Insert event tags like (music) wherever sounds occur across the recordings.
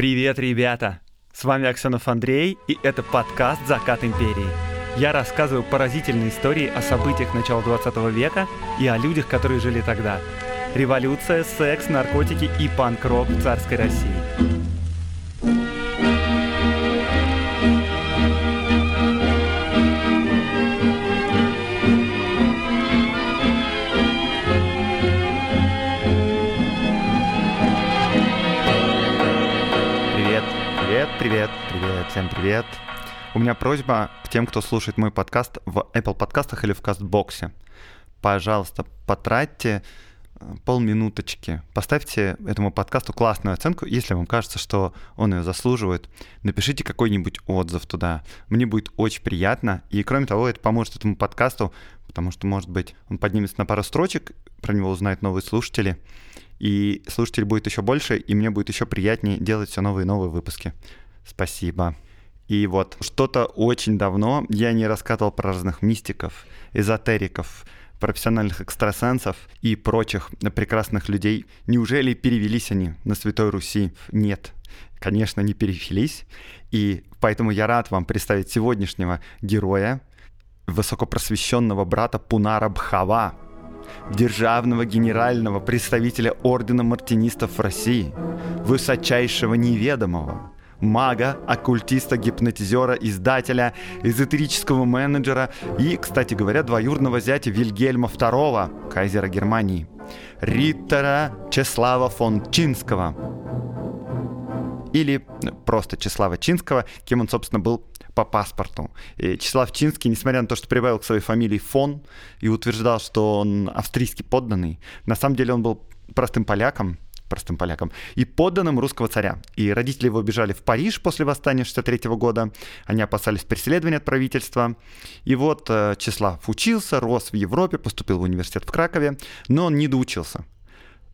Привет, ребята! С вами Аксенов Андрей, и это подкаст «Закат империи». Я рассказываю поразительные истории о событиях начала 20 века и о людях, которые жили тогда. Революция, секс, наркотики и панк-рок в царской России. Привет, привет, всем привет. У меня просьба к тем, кто слушает мой подкаст в Apple подкастах или в Кастбоксе. Пожалуйста, потратьте э, полминуточки. Поставьте этому подкасту классную оценку, если вам кажется, что он ее заслуживает. Напишите какой-нибудь отзыв туда. Мне будет очень приятно. И кроме того, это поможет этому подкасту, потому что, может быть, он поднимется на пару строчек, про него узнают новые слушатели. И слушателей будет еще больше, и мне будет еще приятнее делать все новые и новые выпуски. Спасибо. И вот что-то очень давно я не рассказывал про разных мистиков, эзотериков, профессиональных экстрасенсов и прочих прекрасных людей. Неужели перевелись они на Святой Руси? Нет, конечно, не перевелись. И поэтому я рад вам представить сегодняшнего героя, высокопросвещенного брата Пунара Бхава, державного генерального представителя Ордена Мартинистов в России, высочайшего неведомого, мага, оккультиста, гипнотизера, издателя, эзотерического менеджера и, кстати говоря, двоюродного зятя Вильгельма II, кайзера Германии, Риттера Чеслава фон Чинского. Или просто Чеслава Чинского, кем он, собственно, был по паспорту. И Числав Чинский, несмотря на то, что прибавил к своей фамилии фон и утверждал, что он австрийский подданный, на самом деле он был простым поляком, простым полякам, и подданным русского царя. И родители его бежали в Париж после восстания 63 года. Они опасались преследования от правительства. И вот э, Числав учился, рос в Европе, поступил в университет в Кракове, но он не доучился.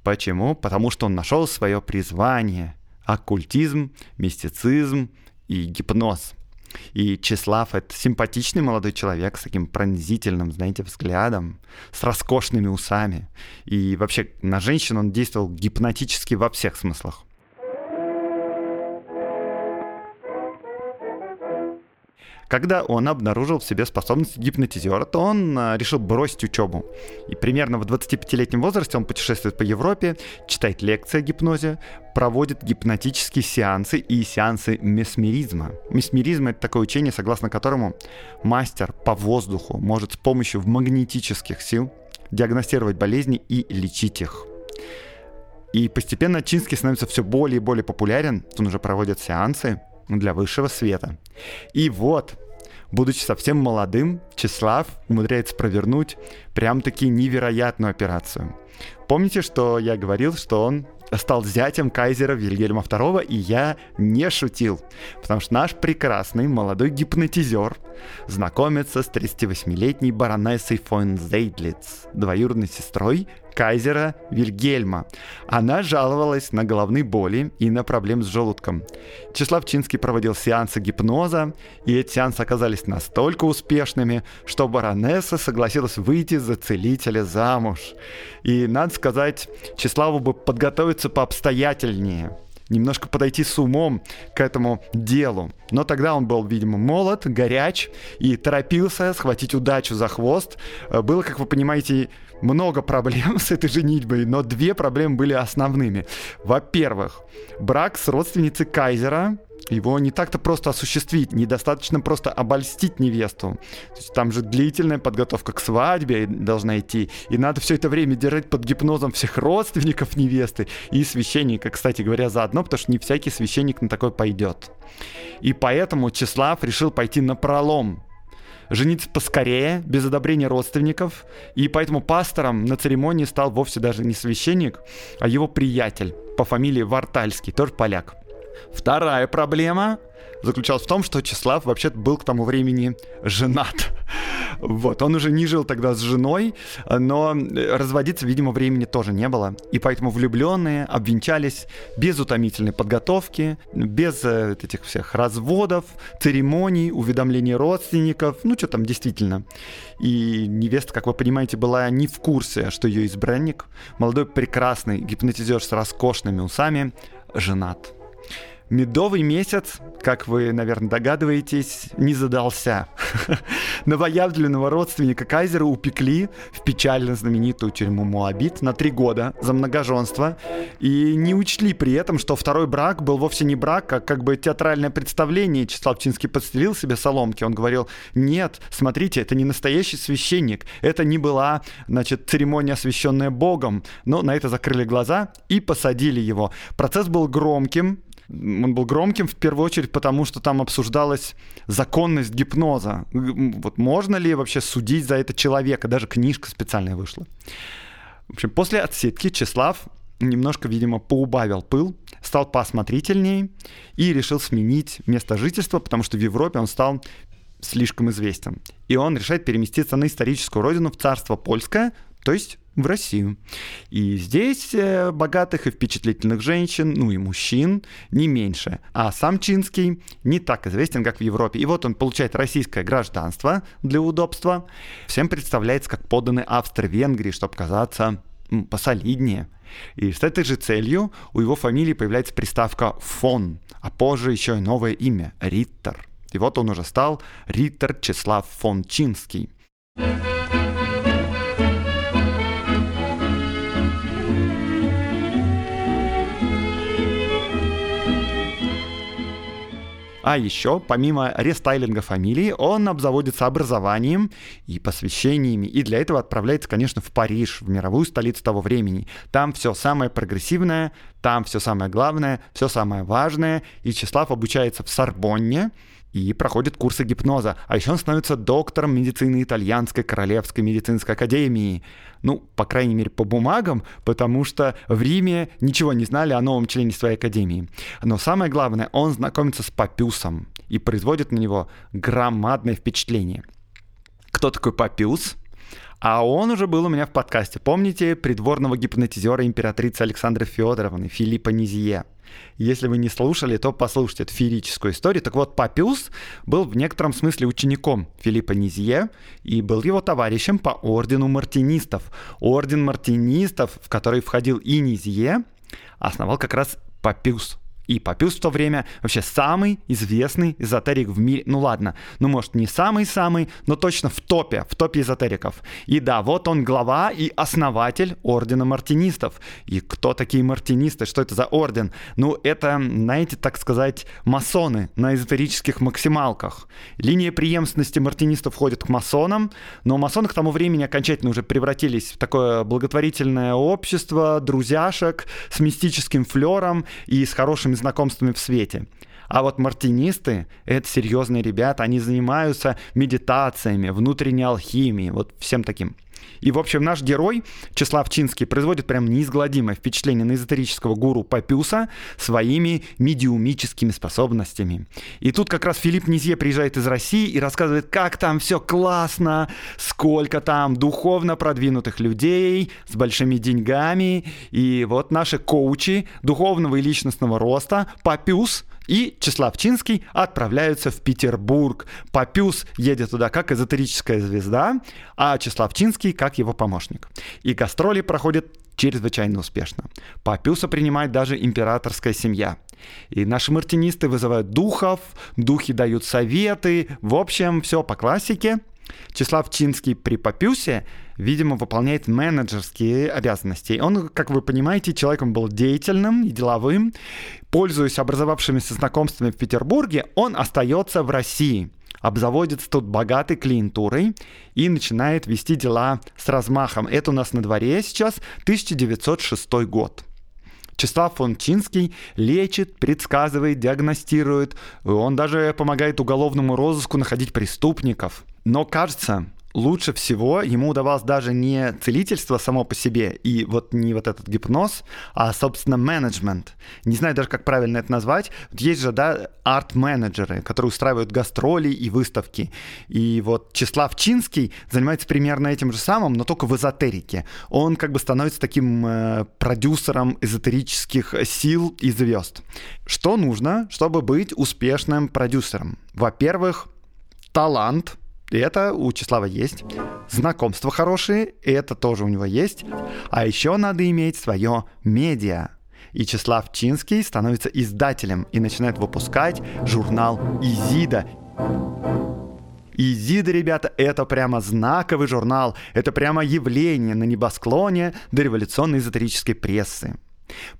Почему? Потому что он нашел свое призвание – оккультизм, мистицизм и гипноз – и Числав — это симпатичный молодой человек с таким пронзительным, знаете, взглядом, с роскошными усами. И вообще на женщин он действовал гипнотически во всех смыслах. Когда он обнаружил в себе способность гипнотизера, то он а, решил бросить учебу. И примерно в 25-летнем возрасте он путешествует по Европе, читает лекции о гипнозе, проводит гипнотические сеансы и сеансы месмеризма. Месмеризм — это такое учение, согласно которому мастер по воздуху может с помощью магнетических сил диагностировать болезни и лечить их. И постепенно Чинский становится все более и более популярен. Он уже проводит сеансы для высшего света. И вот, будучи совсем молодым, Числав умудряется провернуть прям-таки невероятную операцию. Помните, что я говорил, что он стал зятем кайзера Вильгельма II, и я не шутил, потому что наш прекрасный молодой гипнотизер знакомится с 38-летней баронессой фон Зейдлиц, двоюродной сестрой кайзера Вильгельма. Она жаловалась на головные боли и на проблемы с желудком. Числав Чинский проводил сеансы гипноза, и эти сеансы оказались настолько успешными, что баронесса согласилась выйти за целителя замуж. И, надо сказать, Числаву бы подготовиться пообстоятельнее немножко подойти с умом к этому делу. Но тогда он был, видимо, молод, горяч и торопился схватить удачу за хвост. Было, как вы понимаете, много проблем (laughs) с этой женитьбой, но две проблемы были основными. Во-первых, брак с родственницей Кайзера, его не так-то просто осуществить, недостаточно просто обольстить невесту. То есть там же длительная подготовка к свадьбе должна идти, и надо все это время держать под гипнозом всех родственников невесты и священника, кстати говоря, заодно, потому что не всякий священник на такой пойдет. И поэтому Числав решил пойти на пролом жениться поскорее, без одобрения родственников, и поэтому пастором на церемонии стал вовсе даже не священник, а его приятель по фамилии Вартальский, тоже поляк. Вторая проблема заключалась в том, что Числав вообще-то был к тому времени женат. (laughs) Вот, он уже не жил тогда с женой, но разводиться, видимо, времени тоже не было. И поэтому влюбленные обвенчались без утомительной подготовки, без э, этих всех разводов, церемоний, уведомлений родственников, ну что там действительно. И невеста, как вы понимаете, была не в курсе, что ее избранник, молодой прекрасный гипнотизер с роскошными усами, женат. Медовый месяц, как вы, наверное, догадываетесь, не задался. (laughs) Новоявленного родственника Кайзера упекли в печально знаменитую тюрьму Муабит на три года за многоженство и не учли при этом, что второй брак был вовсе не брак, а как бы театральное представление. Числав Чинский подстелил себе соломки. Он говорил, нет, смотрите, это не настоящий священник, это не была, значит, церемония, освященная Богом. Но на это закрыли глаза и посадили его. Процесс был громким, он был громким в первую очередь потому, что там обсуждалась законность гипноза. Вот можно ли вообще судить за это человека? Даже книжка специальная вышла. В общем, после отсидки Числав немножко, видимо, поубавил пыл, стал поосмотрительнее и решил сменить место жительства, потому что в Европе он стал слишком известен. И он решает переместиться на историческую родину в царство польское, то есть в Россию. И здесь э, богатых и впечатлительных женщин, ну и мужчин не меньше. А сам Чинский не так известен, как в Европе. И вот он получает российское гражданство для удобства. Всем представляется как подданный Австро-Венгрии, чтобы казаться посолиднее. И с этой же целью у его фамилии появляется приставка «фон», а позже еще и новое имя – Риттер. И вот он уже стал Риттер Числав фон Чинский. А еще, помимо рестайлинга фамилии, он обзаводится образованием и посвящениями, и для этого отправляется, конечно, в Париж, в мировую столицу того времени. Там все самое прогрессивное, там все самое главное, все самое важное, и Числав обучается в Сорбонне, и проходит курсы гипноза. А еще он становится доктором медицины итальянской королевской медицинской академии. Ну, по крайней мере, по бумагам, потому что в Риме ничего не знали о новом члене своей академии. Но самое главное, он знакомится с Папюсом и производит на него громадное впечатление. Кто такой Папюс? А он уже был у меня в подкасте. Помните придворного гипнотизера императрицы Александры Федоровны Филиппа Низье? Если вы не слушали, то послушайте эту феерическую историю. Так вот, Папюс был в некотором смысле учеником Филиппа Низье и был его товарищем по ордену мартинистов. Орден мартинистов, в который входил и Низье, основал как раз Папюс. И Папюс в то время вообще самый известный эзотерик в мире. Ну ладно, ну может не самый-самый, но точно в топе, в топе эзотериков. И да, вот он глава и основатель ордена мартинистов. И кто такие мартинисты? Что это за орден? Ну это, знаете, так сказать, масоны на эзотерических максималках. Линия преемственности мартинистов входит к масонам, но масоны к тому времени окончательно уже превратились в такое благотворительное общество, друзьяшек с мистическим флером и с хорошими знакомствами в свете. А вот мартинисты — это серьезные ребята, они занимаются медитациями, внутренней алхимией, вот всем таким. И, в общем, наш герой, Числав Чинский, производит прям неизгладимое впечатление на эзотерического гуру Папюса своими медиумическими способностями. И тут как раз Филипп Низье приезжает из России и рассказывает, как там все классно, сколько там духовно продвинутых людей с большими деньгами. И вот наши коучи духовного и личностного роста, Папюс — и Числавчинский отправляются в Петербург. Папюс едет туда как эзотерическая звезда, а Числавчинский как его помощник. И гастроли проходят чрезвычайно успешно. Папюса принимает даже императорская семья. И наши мартинисты вызывают духов, духи дают советы. В общем, все по классике. Числав Чинский при Папюсе, видимо, выполняет менеджерские обязанности. Он, как вы понимаете, человеком был деятельным и деловым. Пользуясь образовавшимися знакомствами в Петербурге, он остается в России обзаводится тут богатой клиентурой и начинает вести дела с размахом. Это у нас на дворе сейчас 1906 год. Числав фон Чинский лечит, предсказывает, диагностирует. Он даже помогает уголовному розыску находить преступников – но кажется, лучше всего ему удавалось даже не целительство само по себе, и вот не вот этот гипноз, а, собственно, менеджмент. Не знаю даже, как правильно это назвать. Есть же, да, арт-менеджеры, которые устраивают гастроли и выставки. И вот Числав Чинский занимается примерно этим же самым, но только в эзотерике. Он как бы становится таким э, продюсером эзотерических сил и звезд. Что нужно, чтобы быть успешным продюсером? Во-первых, талант — и это у Числава есть. Знакомства хорошие, и это тоже у него есть. А еще надо иметь свое медиа. И Числав Чинский становится издателем и начинает выпускать журнал «Изида». Изида, ребята, это прямо знаковый журнал, это прямо явление на небосклоне дореволюционной эзотерической прессы.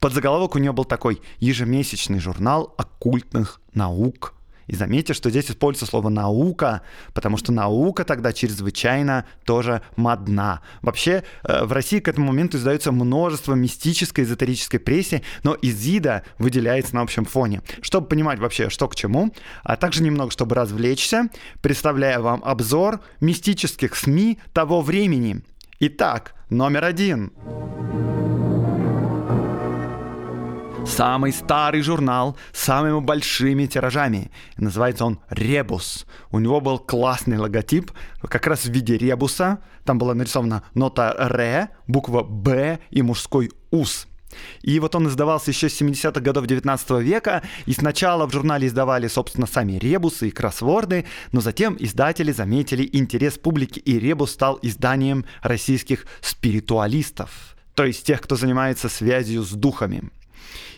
Под заголовок у нее был такой ежемесячный журнал оккультных наук. И заметьте, что здесь используется слово «наука», потому что наука тогда чрезвычайно тоже модна. Вообще, э, в России к этому моменту издается множество мистической, эзотерической прессы, но Изида выделяется на общем фоне. Чтобы понимать вообще, что к чему, а также немного, чтобы развлечься, представляю вам обзор мистических СМИ того времени. Итак, номер один. Самый старый журнал с самыми большими тиражами. Называется он «Ребус». У него был классный логотип, как раз в виде ребуса. Там была нарисована нота «Р», буква «Б» и мужской «ус». И вот он издавался еще с 70-х годов 19 века, и сначала в журнале издавали, собственно, сами ребусы и кроссворды, но затем издатели заметили интерес публики, и ребус стал изданием российских спиритуалистов, то есть тех, кто занимается связью с духами.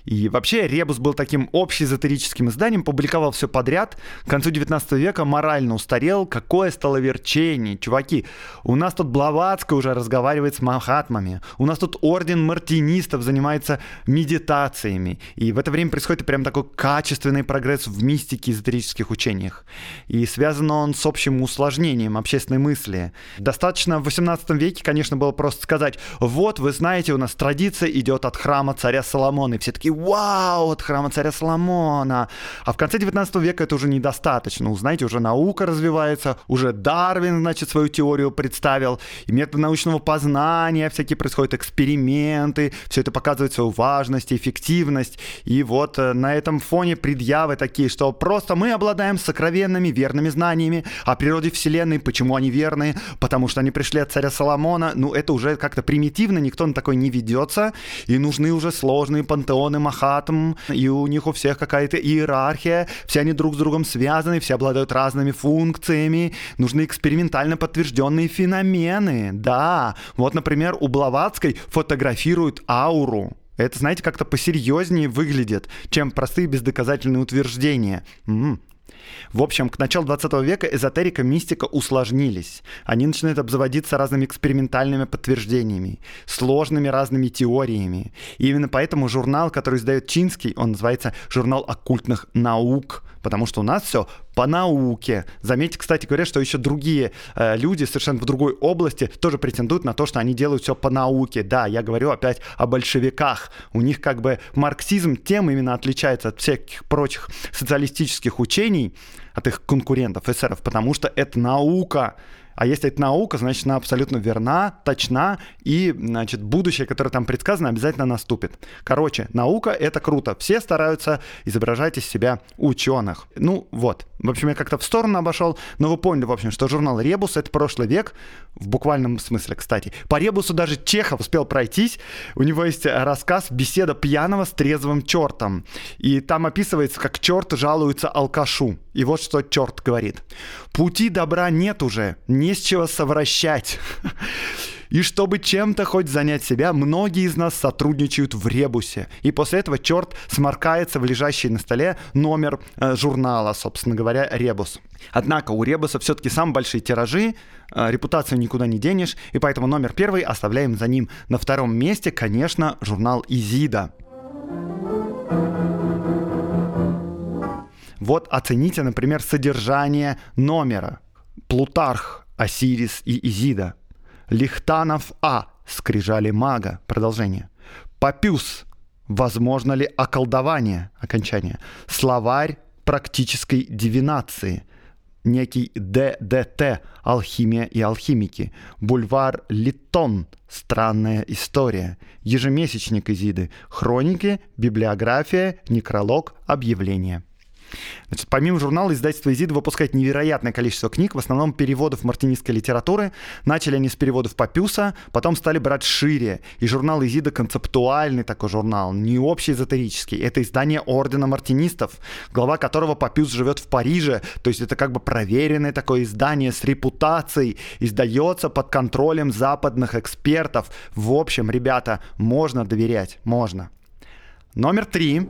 И вообще Ребус был таким общеэзотерическим изданием, публиковал все подряд. К концу 19 века морально устарел. Какое стало верчение. Чуваки, у нас тут Блаватская уже разговаривает с махатмами. У нас тут орден мартинистов занимается медитациями. И в это время происходит прям такой качественный прогресс в мистике эзотерических учениях. И связан он с общим усложнением общественной мысли. Достаточно в 18 веке, конечно, было просто сказать, вот, вы знаете, у нас традиция идет от храма царя Соломона. Все такие, вау, от храма царя Соломона. А в конце 19 века это уже недостаточно. Знаете, уже наука развивается, уже Дарвин, значит, свою теорию представил, и метод научного познания, всякие происходят эксперименты, все это показывает свою важность, эффективность. И вот э, на этом фоне предъявы такие, что просто мы обладаем сокровенными верными знаниями о природе Вселенной. Почему они верны? Потому что они пришли от царя Соломона. Ну, это уже как-то примитивно, никто на такой не ведется. И нужны уже сложные пантеоны Махатм, и у них у всех какая-то иерархия, все они друг с другом связаны, все обладают разными функциями, нужны экспериментально подтвержденные феномены. Да, вот, например, у Блаватской фотографируют ауру. Это, знаете, как-то посерьезнее выглядит, чем простые бездоказательные утверждения. М-м, в общем, к началу 20 века эзотерика, мистика усложнились. Они начинают обзаводиться разными экспериментальными подтверждениями, сложными разными теориями. И именно поэтому журнал, который издает Чинский, он называется «Журнал оккультных наук», потому что у нас все по науке. Заметьте, кстати говоря, что еще другие э, люди совершенно в другой области тоже претендуют на то, что они делают все по науке. Да, я говорю опять о большевиках. У них как бы марксизм тем именно отличается от всяких прочих социалистических учений, от их конкурентов, эсеров, потому что это наука. А если это наука, значит, она абсолютно верна, точна, и, значит, будущее, которое там предсказано, обязательно наступит. Короче, наука — это круто. Все стараются изображать из себя ученых. Ну, вот. В общем, я как-то в сторону обошел, но вы поняли, в общем, что журнал «Ребус» — это прошлый век, в буквальном смысле, кстати. По «Ребусу» даже Чехов успел пройтись. У него есть рассказ «Беседа пьяного с трезвым чертом». И там описывается, как черт жалуется алкашу. И вот что черт говорит. «Пути добра нет уже, не с чего совращать». (laughs) И чтобы чем-то хоть занять себя, многие из нас сотрудничают в ребусе. И после этого черт сморкается в лежащий на столе номер э, журнала, собственно говоря, ребус. Однако у ребуса все-таки самые большие тиражи, э, репутацию никуда не денешь, и поэтому номер первый оставляем за ним. На втором месте, конечно, журнал Изида. Вот оцените, например, содержание номера. Плутарх, Осирис и Изида. Лихтанов А. Скрижали мага. Продолжение. Папюс. Возможно ли околдование? Окончание. Словарь практической дивинации. Некий ДДТ. Алхимия и алхимики. Бульвар Литон. Странная история. Ежемесячник Изиды. Хроники, библиография, некролог, объявление. Значит, помимо журнала, издательство «Изида» выпускает невероятное количество книг, в основном переводов мартинистской литературы. Начали они с переводов Папюса, потом стали брать шире. И журнал «Изида» концептуальный такой журнал, не общий эзотерический. Это издание Ордена Мартинистов, глава которого Папюс живет в Париже. То есть это как бы проверенное такое издание с репутацией, издается под контролем западных экспертов. В общем, ребята, можно доверять, можно. Номер три.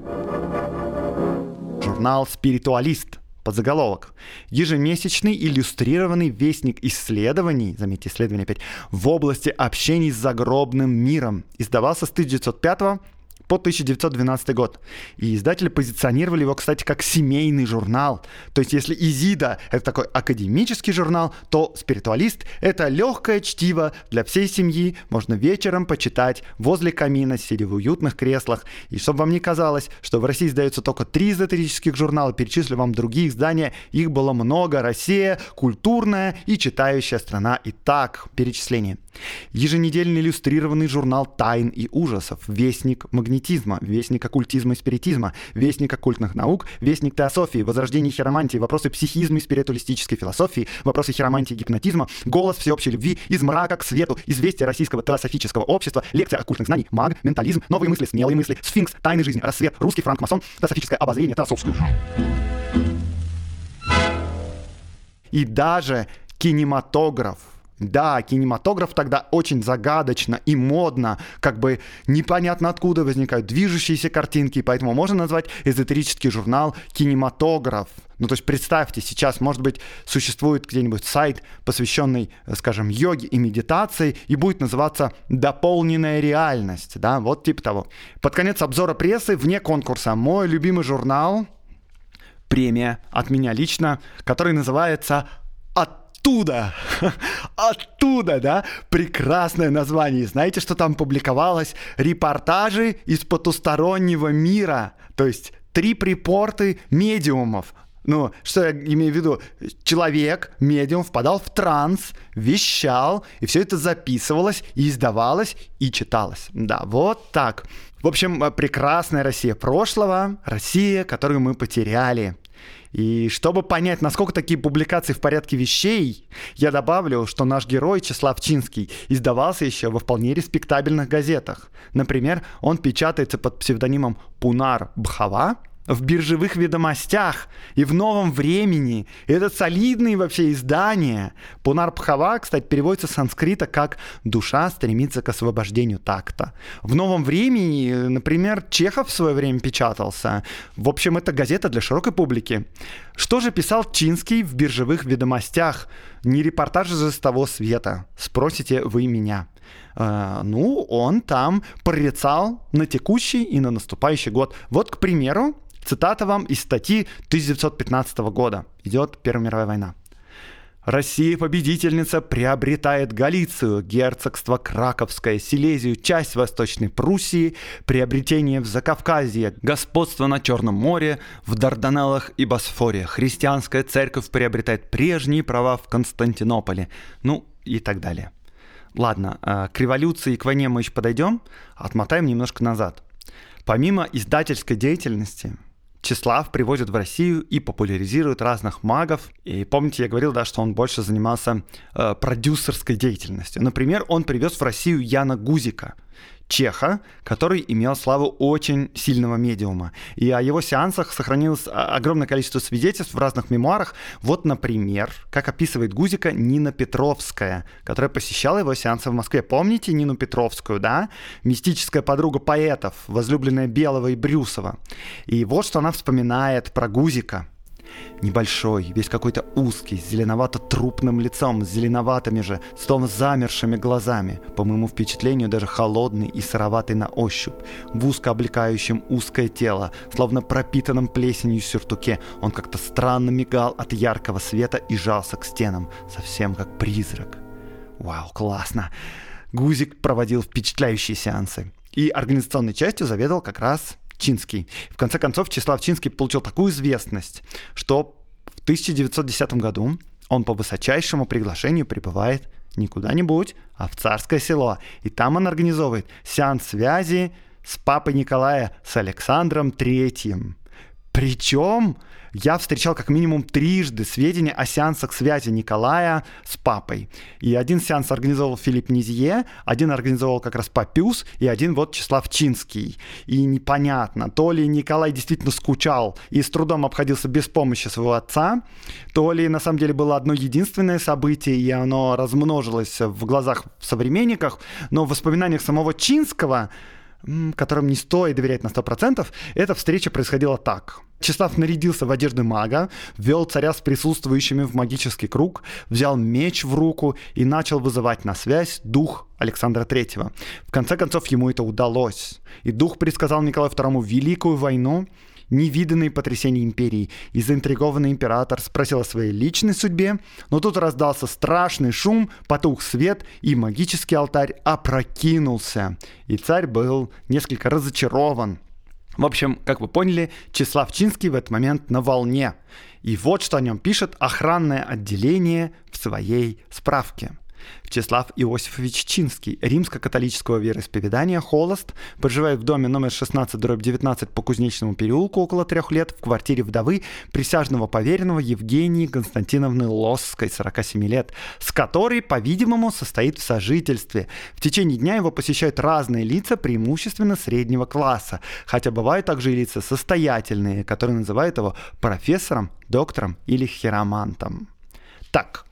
Журнал «Спиритуалист» подзаголовок. Ежемесячный иллюстрированный вестник исследований, заметьте, исследования опять, в области общений с загробным миром. Издавался с 1905 по 1912 год. И издатели позиционировали его, кстати, как семейный журнал. То есть если Изида — это такой академический журнал, то «Спиритуалист» — это легкое чтиво для всей семьи. Можно вечером почитать возле камина, сидя в уютных креслах. И чтобы вам не казалось, что в России издаются только три эзотерических журнала, перечислю вам другие издания. Их было много. Россия — культурная и читающая страна. Итак, перечисление. Еженедельный иллюстрированный журнал «Тайн и ужасов», «Вестник магнетизма», «Вестник оккультизма и спиритизма», «Вестник оккультных наук», «Вестник теософии», «Возрождение хиромантии», «Вопросы психизма и спиритуалистической философии», «Вопросы хиромантии и гипнотизма», «Голос всеобщей любви», «Из мрака к свету», «Известия российского теософического общества», «Лекция оккультных знаний», «Маг», «Ментализм», «Новые мысли», «Смелые мысли», «Сфинкс», «Тайны жизни», «Рассвет», «Русский франкмасон», «Теософическое обозрение», «Теософскую». И даже кинематограф – да, кинематограф тогда очень загадочно и модно, как бы непонятно откуда возникают движущиеся картинки, поэтому можно назвать эзотерический журнал кинематограф. Ну, то есть представьте, сейчас, может быть, существует где-нибудь сайт, посвященный, скажем, йоге и медитации, и будет называться «Дополненная реальность», да, вот типа того. Под конец обзора прессы, вне конкурса, мой любимый журнал, премия от меня лично, который называется «От оттуда, (laughs) оттуда, да, прекрасное название. Знаете, что там публиковалось? Репортажи из потустороннего мира, то есть три припорты медиумов. Ну, что я имею в виду? Человек, медиум, впадал в транс, вещал, и все это записывалось, и издавалось, и читалось. Да, вот так. В общем, прекрасная Россия прошлого, Россия, которую мы потеряли. И чтобы понять, насколько такие публикации в порядке вещей, я добавлю, что наш герой Числав Чинский издавался еще во вполне респектабельных газетах. Например, он печатается под псевдонимом Пунар Бхава, в биржевых ведомостях и в новом времени. И это солидные вообще издания. Пунарбхава, кстати, переводится с санскрита как «душа стремится к освобождению такта». В новом времени, например, Чехов в свое время печатался. В общем, это газета для широкой публики. Что же писал Чинский в биржевых ведомостях? Не репортаж же с того света, спросите вы меня. Uh, ну, он там прорицал на текущий и на наступающий год. Вот, к примеру, Цитата вам из статьи 1915 года. Идет Первая мировая война. Россия-победительница приобретает Галицию, герцогство Краковское, Силезию, часть Восточной Пруссии, приобретение в Закавказье, господство на Черном море, в Дарданеллах и Босфоре. Христианская церковь приобретает прежние права в Константинополе. Ну и так далее. Ладно, а, к революции и к войне мы еще подойдем. Отмотаем немножко назад. Помимо издательской деятельности, Числав привозит в Россию и популяризирует разных магов. И помните, я говорил, да, что он больше занимался э, продюсерской деятельностью. Например, он привез в Россию Яна Гузика – чеха, который имел славу очень сильного медиума. И о его сеансах сохранилось огромное количество свидетельств в разных мемуарах. Вот, например, как описывает Гузика Нина Петровская, которая посещала его сеансы в Москве. Помните Нину Петровскую, да? Мистическая подруга поэтов, возлюбленная Белого и Брюсова. И вот что она вспоминает про Гузика – Небольшой, весь какой-то узкий, с зеленовато-трупным лицом, с зеленоватыми же, словно замершими глазами, по моему впечатлению даже холодный и сыроватый на ощупь, в узко облекающем узкое тело, словно пропитанном плесенью сюртуке, он как-то странно мигал от яркого света и жался к стенам, совсем как призрак. Вау, классно! Гузик проводил впечатляющие сеансы. И организационной частью заведовал как раз Чинский. В конце концов, Числав Чинский получил такую известность, что в 1910 году он по высочайшему приглашению прибывает не куда-нибудь, а в царское село. И там он организовывает сеанс связи с папой Николая, с Александром Третьим. Причем я встречал как минимум трижды сведения о сеансах связи Николая с папой. И один сеанс организовал Филипп Низье, один организовал как раз Папюс, и один вот Числав Чинский. И непонятно, то ли Николай действительно скучал и с трудом обходился без помощи своего отца, то ли на самом деле было одно единственное событие, и оно размножилось в глазах современников, но в воспоминаниях самого Чинского которым не стоит доверять на 100%, эта встреча происходила так. Числав нарядился в одежду мага, ввел царя с присутствующими в магический круг, взял меч в руку и начал вызывать на связь дух Александра III. В конце концов, ему это удалось. И дух предсказал Николаю II Великую войну, невиданные потрясения империи, и заинтригованный император спросил о своей личной судьбе, но тут раздался страшный шум, потух свет, и магический алтарь опрокинулся. И царь был несколько разочарован. В общем, как вы поняли, Числав Чинский в этот момент на волне. И вот что о нем пишет охранное отделение в своей справке. Вячеслав Иосифович Чинский, римско-католического вероисповедания, холост, проживает в доме номер 16, дробь 19 по Кузнечному переулку около трех лет в квартире вдовы присяжного поверенного Евгении Константиновны Лосской, 47 лет, с которой, по-видимому, состоит в сожительстве. В течение дня его посещают разные лица, преимущественно среднего класса, хотя бывают также и лица состоятельные, которые называют его профессором, доктором или хиромантом. Так,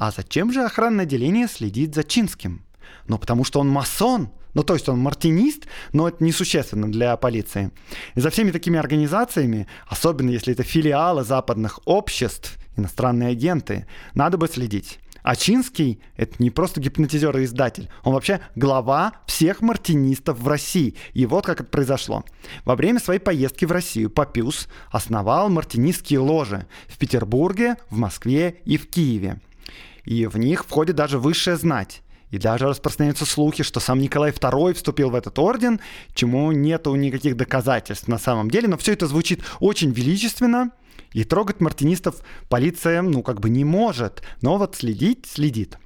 а зачем же охранное отделение следит за Чинским? Ну, потому что он масон, ну, то есть он мартинист, но это несущественно для полиции. И за всеми такими организациями, особенно если это филиалы западных обществ, иностранные агенты, надо бы следить. А Чинский — это не просто гипнотизер и издатель, он вообще глава всех мартинистов в России. И вот как это произошло. Во время своей поездки в Россию Папюс основал мартинистские ложи в Петербурге, в Москве и в Киеве и в них входит даже высшая знать. И даже распространяются слухи, что сам Николай II вступил в этот орден, чему нету никаких доказательств на самом деле, но все это звучит очень величественно, и трогать мартинистов полиция, ну, как бы не может, но вот следить следит.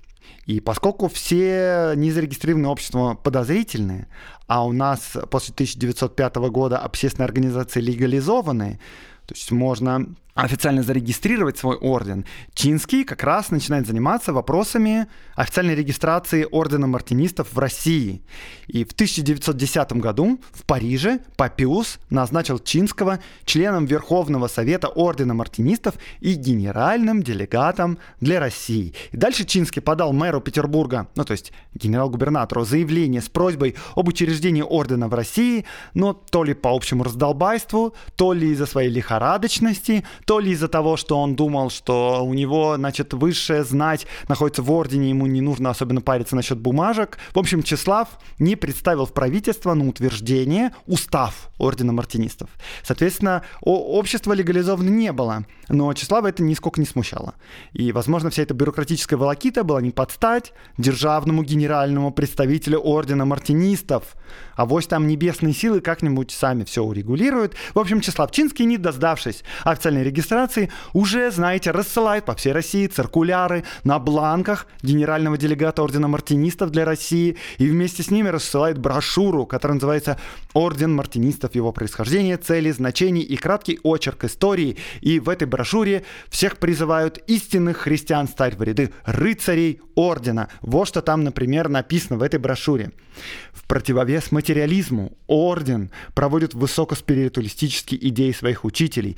И поскольку все незарегистрированные общества подозрительные, а у нас после 1905 года общественные организации легализованы, то есть можно официально зарегистрировать свой орден, Чинский как раз начинает заниматься вопросами официальной регистрации ордена мартинистов в России. И в 1910 году в Париже Папиус назначил Чинского членом Верховного Совета ордена мартинистов и генеральным делегатом для России. И дальше Чинский подал мэру Петербурга, ну то есть генерал-губернатору, заявление с просьбой об учреждении ордена в России, но то ли по общему раздолбайству, то ли из-за своей лихорадочности, то ли из-за того, что он думал, что у него, значит, высшая знать находится в ордене, ему не нужно особенно париться насчет бумажек. В общем, Числав не представил в правительство на утверждение устав ордена мартинистов. Соответственно, общество легализовано не было, но Числава это нисколько не смущало. И, возможно, вся эта бюрократическая волокита была не под стать державному генеральному представителю ордена мартинистов, а вось там небесные силы как-нибудь сами все урегулируют. В общем, Числав Чинский, не дождавшись официальной регистрации, уже, знаете, рассылает по всей России циркуляры на бланках генерального делегата Ордена Мартинистов для России и вместе с ними рассылает брошюру, которая называется «Орден Мартинистов. Его происхождение, цели, значения и краткий очерк истории». И в этой брошюре всех призывают истинных христиан стать в ряды рыцарей Ордена. Вот что там, например, написано в этой брошюре. В противовес материализму Орден проводит высокоспиритуалистические идеи своих учителей,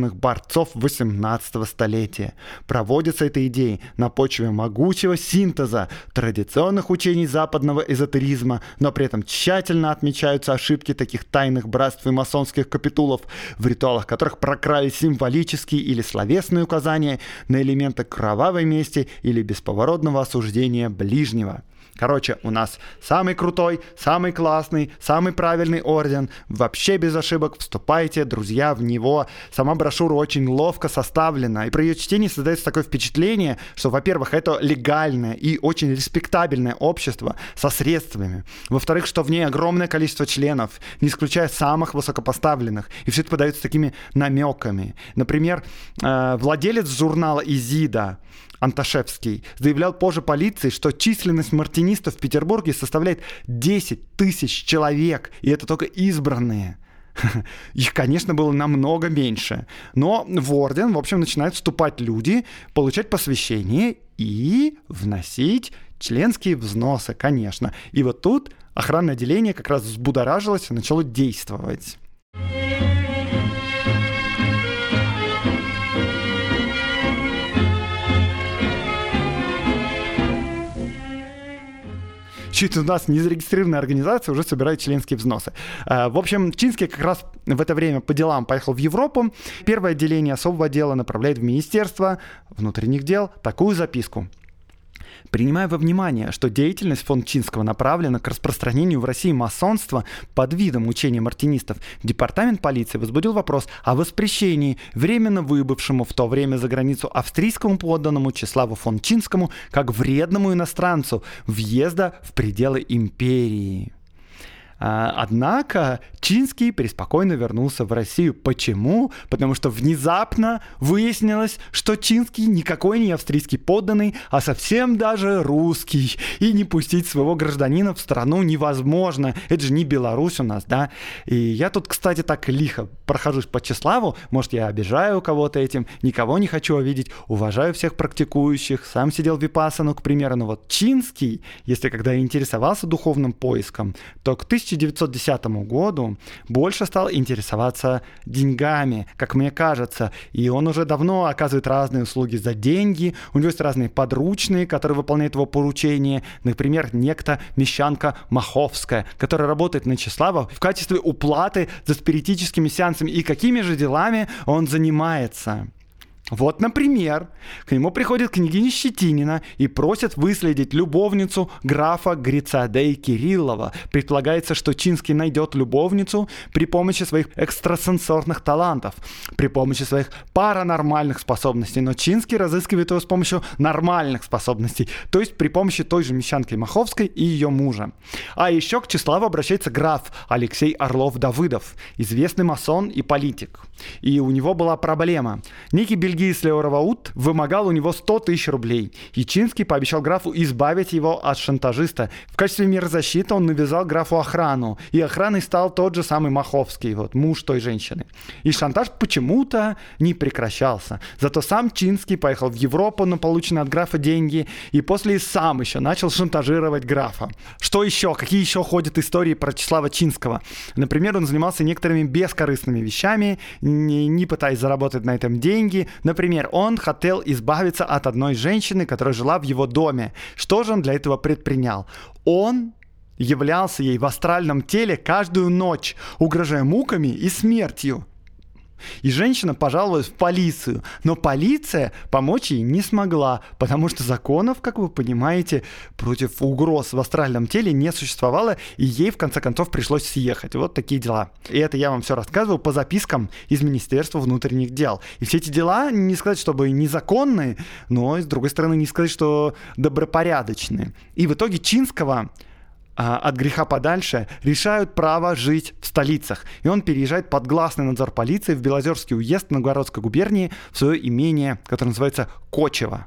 самоотверженных борцов 18 столетия. Проводятся эти идеи на почве могучего синтеза традиционных учений западного эзотеризма, но при этом тщательно отмечаются ошибки таких тайных братств и масонских капитулов, в ритуалах которых прокрались символические или словесные указания на элементы кровавой мести или бесповоротного осуждения ближнего. Короче, у нас самый крутой, самый классный, самый правильный орден. Вообще без ошибок вступайте, друзья, в него. Сама брошюра очень ловко составлена. И при ее чтении создается такое впечатление, что, во-первых, это легальное и очень респектабельное общество со средствами. Во-вторых, что в ней огромное количество членов, не исключая самых высокопоставленных. И все это подается такими намеками. Например, э, владелец журнала «Изида» Анташевский, заявлял позже полиции, что численность мартинистов в Петербурге составляет 10 тысяч человек, и это только избранные. (laughs) Их, конечно, было намного меньше. Но в орден, в общем, начинают вступать люди, получать посвящение и вносить членские взносы, конечно. И вот тут охранное отделение как раз взбудоражилось и начало действовать. Звучит у нас незарегистрированная организация, уже собирает членские взносы. Э, в общем, Чинский как раз в это время по делам поехал в Европу. Первое отделение особого отдела направляет в Министерство внутренних дел такую записку. Принимая во внимание, что деятельность фон Чинского направлена к распространению в России масонства под видом учения мартинистов, департамент полиции возбудил вопрос о воспрещении временно выбывшему в то время за границу австрийскому подданному Числаву фон Чинскому как вредному иностранцу въезда в пределы империи. А, однако Чинский преспокойно вернулся в Россию. Почему? Потому что внезапно выяснилось, что Чинский никакой не австрийский подданный, а совсем даже русский. И не пустить своего гражданина в страну невозможно. Это же не Беларусь у нас, да? И я тут, кстати, так лихо прохожусь по Чеславу. Может, я обижаю кого-то этим, никого не хочу увидеть. Уважаю всех практикующих. Сам сидел в Випасану, к примеру. Но вот Чинский, если когда интересовался духовным поиском, то к 1000 1910 году больше стал интересоваться деньгами, как мне кажется. И он уже давно оказывает разные услуги за деньги. У него есть разные подручные, которые выполняют его поручения. Например, некто Мещанка Маховская, которая работает на Числава в качестве уплаты за спиритическими сеансами. И какими же делами он занимается? Вот, например, к нему приходит княгиня Щетинина и просит выследить любовницу графа Грицадей Кириллова. Предполагается, что Чинский найдет любовницу при помощи своих экстрасенсорных талантов, при помощи своих паранормальных способностей. Но Чинский разыскивает его с помощью нормальных способностей, то есть при помощи той же Мещанки Маховской и ее мужа. А еще к Числаву обращается граф Алексей Орлов-Давыдов, известный масон и политик. И у него была проблема. Некий бельгийский Сергей Слеуроваут вымогал у него 100 тысяч рублей. Ячинский пообещал графу избавить его от шантажиста. В качестве меры защиты он навязал графу охрану. И охраной стал тот же самый Маховский, вот, муж той женщины. И шантаж почему-то не прекращался. Зато сам Чинский поехал в Европу на полученные от графа деньги и после сам еще начал шантажировать графа. Что еще? Какие еще ходят истории про Числава Чинского? Например, он занимался некоторыми бескорыстными вещами, не, не пытаясь заработать на этом деньги, Например, он хотел избавиться от одной женщины, которая жила в его доме. Что же он для этого предпринял? Он являлся ей в астральном теле каждую ночь, угрожая муками и смертью. И женщина пожаловалась в полицию, но полиция помочь ей не смогла, потому что законов, как вы понимаете, против угроз в астральном теле не существовало, и ей в конце концов пришлось съехать. Вот такие дела. И это я вам все рассказывал по запискам из Министерства внутренних дел. И все эти дела, не сказать, чтобы незаконные, но, с другой стороны, не сказать, что добропорядочные. И в итоге Чинского от греха подальше, решают право жить в столицах. И он переезжает под гласный надзор полиции в Белозерский уезд Новгородской губернии в свое имение, которое называется Кочево.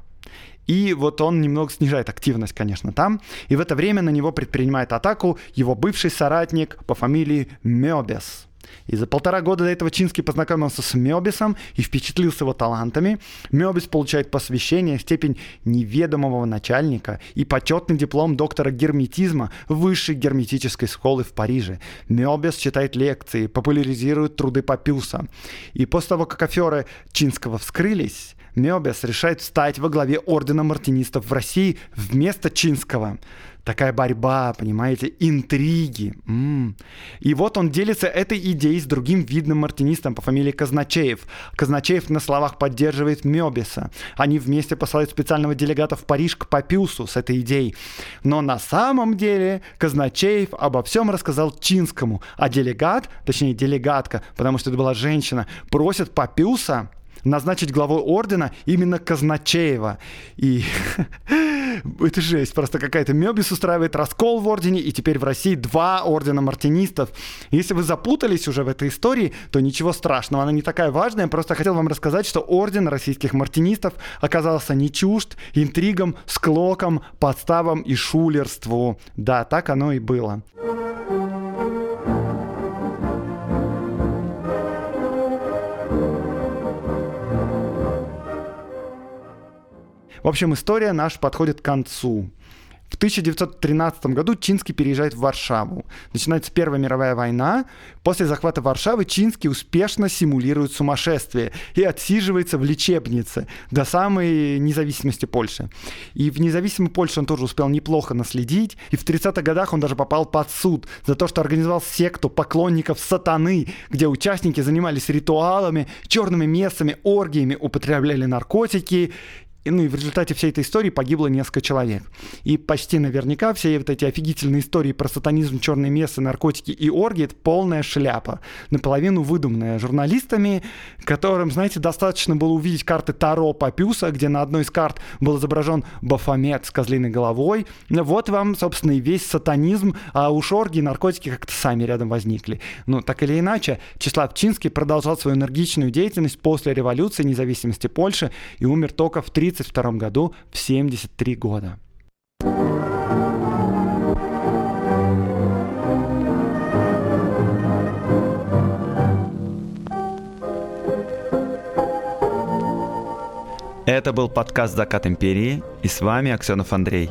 И вот он немного снижает активность, конечно, там. И в это время на него предпринимает атаку его бывший соратник по фамилии Мёбес. И за полтора года до этого Чинский познакомился с Мёбисом и впечатлился его талантами. Мёбис получает посвящение, степень неведомого начальника и почетный диплом доктора герметизма высшей герметической школы в Париже. Мёбис читает лекции, популяризирует труды Папюса. И после того, как аферы Чинского вскрылись, Мёбис решает встать во главе ордена мартинистов в России вместо Чинского такая борьба, понимаете, интриги. М-м. И вот он делится этой идеей с другим видным мартинистом по фамилии Казначеев. Казначеев на словах поддерживает Мёбиса. Они вместе посылают специального делегата в Париж к Папиусу с этой идеей. Но на самом деле Казначеев обо всем рассказал Чинскому, а делегат, точнее делегатка, потому что это была женщина, просит Папиуса назначить главой ордена именно Казначеева. И (laughs) это жесть, просто какая-то Мебис устраивает раскол в ордене, и теперь в России два ордена мартинистов. Если вы запутались уже в этой истории, то ничего страшного, она не такая важная, просто хотел вам рассказать, что орден российских мартинистов оказался не чужд интригам, склокам, подставам и шулерству. Да, так оно и было. В общем, история наша подходит к концу. В 1913 году Чинский переезжает в Варшаву. Начинается Первая мировая война. После захвата Варшавы Чинский успешно симулирует сумасшествие и отсиживается в лечебнице до самой независимости Польши. И в независимой Польше он тоже успел неплохо наследить. И в 30-х годах он даже попал под суд за то, что организовал секту поклонников сатаны, где участники занимались ритуалами, черными местами, оргиями, употребляли наркотики и, ну и в результате всей этой истории погибло несколько человек. И почти наверняка все вот эти офигительные истории про сатанизм, черные мессы, наркотики и оргии — это полная шляпа. Наполовину выдуманная журналистами, которым, знаете, достаточно было увидеть карты Таро Папюса, где на одной из карт был изображен Бафомет с козлиной головой. Вот вам, собственно, и весь сатанизм, а уж оргии и наркотики как-то сами рядом возникли. Ну, так или иначе, Числав Чинский продолжал свою энергичную деятельность после революции независимости Польши и умер только в 30 1932 году в 73 года. Это был подкаст «Закат империи» и с вами Аксенов Андрей.